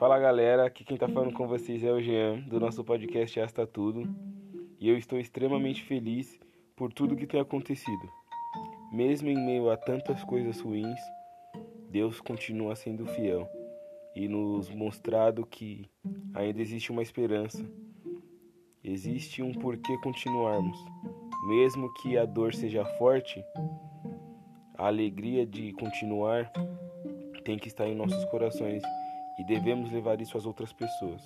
Fala galera, aqui quem tá falando com vocês é o Jean, do nosso podcast Asta Tudo, e eu estou extremamente feliz por tudo que tem acontecido. Mesmo em meio a tantas coisas ruins, Deus continua sendo fiel e nos mostrado que ainda existe uma esperança, existe um porquê continuarmos. Mesmo que a dor seja forte, a alegria de continuar tem que estar em nossos corações e devemos levar isso às outras pessoas.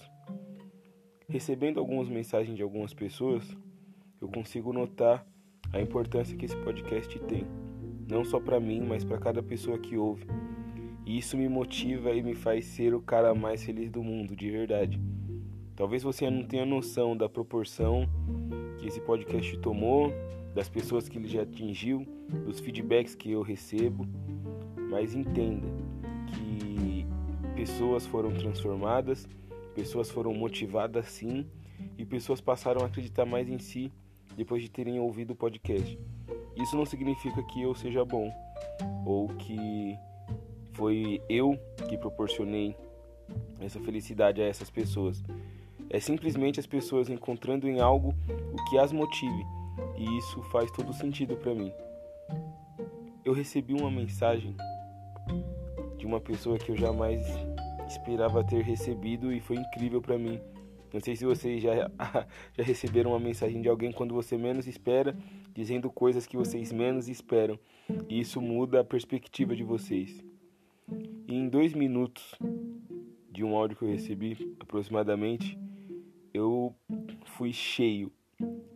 Recebendo algumas mensagens de algumas pessoas, eu consigo notar a importância que esse podcast tem, não só para mim, mas para cada pessoa que ouve. E isso me motiva e me faz ser o cara mais feliz do mundo, de verdade. Talvez você não tenha noção da proporção que esse podcast tomou, das pessoas que ele já atingiu, dos feedbacks que eu recebo, mas entenda pessoas foram transformadas, pessoas foram motivadas sim, e pessoas passaram a acreditar mais em si depois de terem ouvido o podcast. Isso não significa que eu seja bom ou que foi eu que proporcionei essa felicidade a essas pessoas. É simplesmente as pessoas encontrando em algo o que as motive, e isso faz todo sentido para mim. Eu recebi uma mensagem de uma pessoa que eu jamais esperava ter recebido e foi incrível para mim. Não sei se vocês já, já receberam uma mensagem de alguém quando você menos espera, dizendo coisas que vocês menos esperam. E isso muda a perspectiva de vocês. E em dois minutos de um áudio que eu recebi, aproximadamente, eu fui cheio,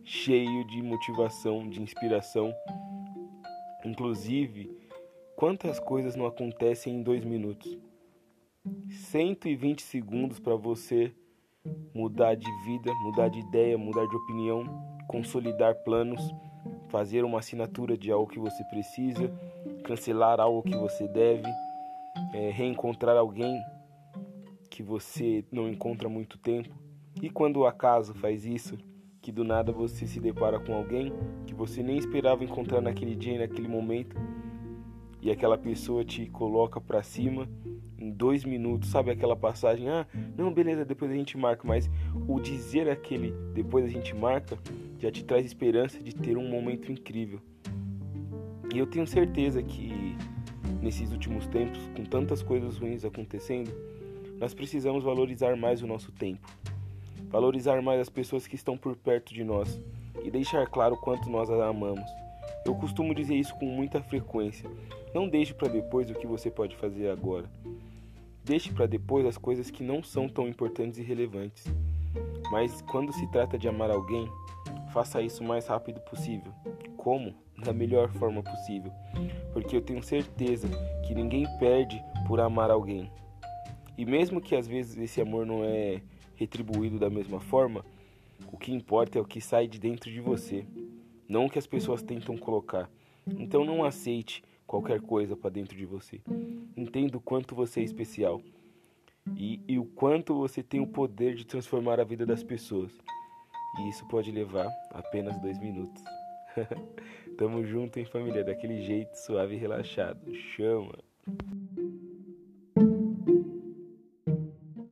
cheio de motivação, de inspiração. Inclusive, quantas coisas não acontecem em dois minutos? 120 segundos para você mudar de vida, mudar de ideia, mudar de opinião, consolidar planos, fazer uma assinatura de algo que você precisa, cancelar algo que você deve é, reencontrar alguém que você não encontra há muito tempo. E quando o acaso faz isso, que do nada você se depara com alguém que você nem esperava encontrar naquele dia e naquele momento, e aquela pessoa te coloca para cima em dois minutos, sabe aquela passagem? Ah, não, beleza, depois a gente marca, mas o dizer aquele depois a gente marca já te traz esperança de ter um momento incrível. E eu tenho certeza que nesses últimos tempos, com tantas coisas ruins acontecendo, nós precisamos valorizar mais o nosso tempo, valorizar mais as pessoas que estão por perto de nós e deixar claro quanto nós as amamos. Eu costumo dizer isso com muita frequência. Não deixe para depois o que você pode fazer agora. Deixe para depois as coisas que não são tão importantes e relevantes. Mas quando se trata de amar alguém, faça isso o mais rápido possível. Como? Da melhor forma possível porque eu tenho certeza que ninguém perde por amar alguém. E mesmo que às vezes esse amor não é retribuído da mesma forma, o que importa é o que sai de dentro de você, não o que as pessoas tentam colocar. Então não aceite qualquer coisa para dentro de você. Entenda o quanto você é especial e, e o quanto você tem o poder de transformar a vida das pessoas. E isso pode levar apenas dois minutos. Tamo junto, hein, família? Daquele jeito suave e relaxado. Chama!